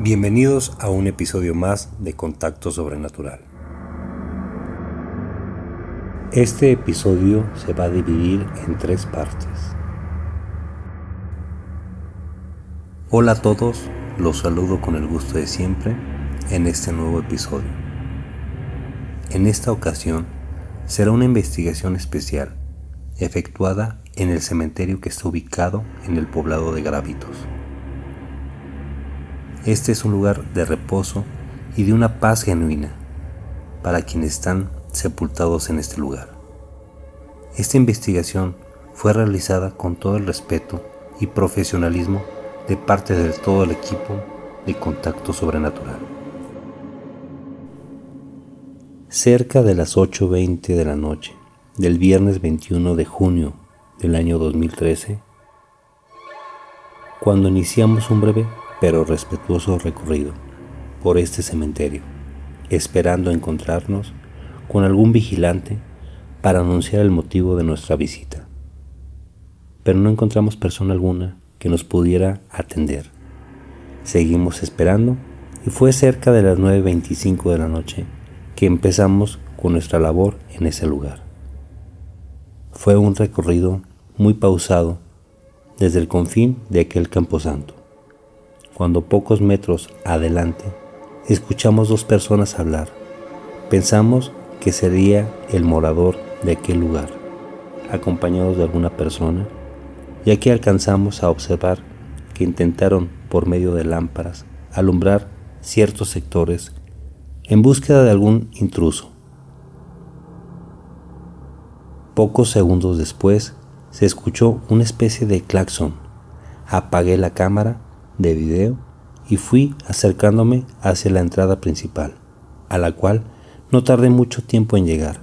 Bienvenidos a un episodio más de Contacto Sobrenatural. Este episodio se va a dividir en tres partes. Hola a todos, los saludo con el gusto de siempre en este nuevo episodio. En esta ocasión será una investigación especial efectuada en el cementerio que está ubicado en el poblado de Gravitos. Este es un lugar de reposo y de una paz genuina para quienes están sepultados en este lugar. Esta investigación fue realizada con todo el respeto y profesionalismo de parte de todo el equipo de Contacto Sobrenatural. Cerca de las 8.20 de la noche del viernes 21 de junio del año 2013, cuando iniciamos un breve pero respetuoso recorrido por este cementerio, esperando encontrarnos con algún vigilante para anunciar el motivo de nuestra visita. Pero no encontramos persona alguna que nos pudiera atender. Seguimos esperando y fue cerca de las 9.25 de la noche que empezamos con nuestra labor en ese lugar. Fue un recorrido muy pausado desde el confín de aquel camposanto cuando pocos metros adelante escuchamos dos personas hablar. Pensamos que sería el morador de aquel lugar, acompañados de alguna persona, ya que alcanzamos a observar que intentaron por medio de lámparas alumbrar ciertos sectores en búsqueda de algún intruso. Pocos segundos después se escuchó una especie de claxon. Apagué la cámara de video y fui acercándome hacia la entrada principal, a la cual no tardé mucho tiempo en llegar.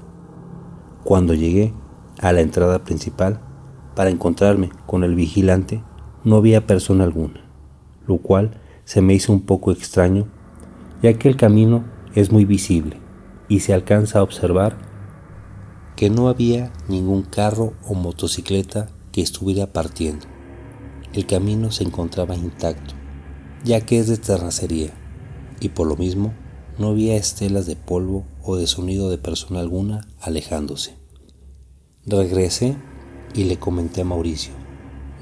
Cuando llegué a la entrada principal, para encontrarme con el vigilante, no había persona alguna, lo cual se me hizo un poco extraño, ya que el camino es muy visible y se alcanza a observar que no había ningún carro o motocicleta que estuviera partiendo el camino se encontraba intacto, ya que es de terracería, y por lo mismo no había estelas de polvo o de sonido de persona alguna alejándose. Regresé y le comenté a Mauricio,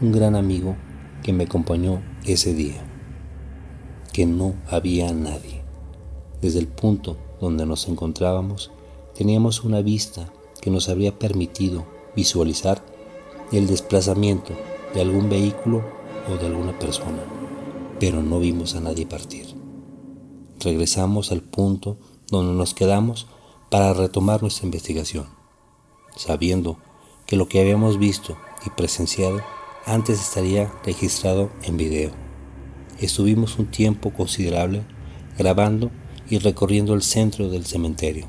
un gran amigo que me acompañó ese día, que no había nadie. Desde el punto donde nos encontrábamos, teníamos una vista que nos habría permitido visualizar el desplazamiento de algún vehículo o de alguna persona, pero no vimos a nadie partir. Regresamos al punto donde nos quedamos para retomar nuestra investigación, sabiendo que lo que habíamos visto y presenciado antes estaría registrado en video. Estuvimos un tiempo considerable grabando y recorriendo el centro del cementerio,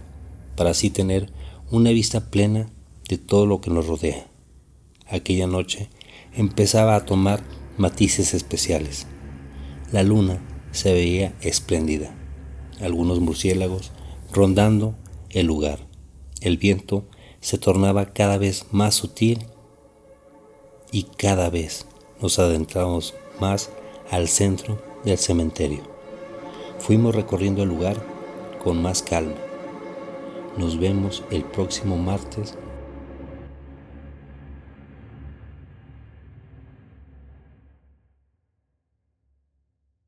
para así tener una vista plena de todo lo que nos rodea. Aquella noche empezaba a tomar matices especiales. La luna se veía espléndida, algunos murciélagos rondando el lugar. El viento se tornaba cada vez más sutil y cada vez nos adentramos más al centro del cementerio. Fuimos recorriendo el lugar con más calma. Nos vemos el próximo martes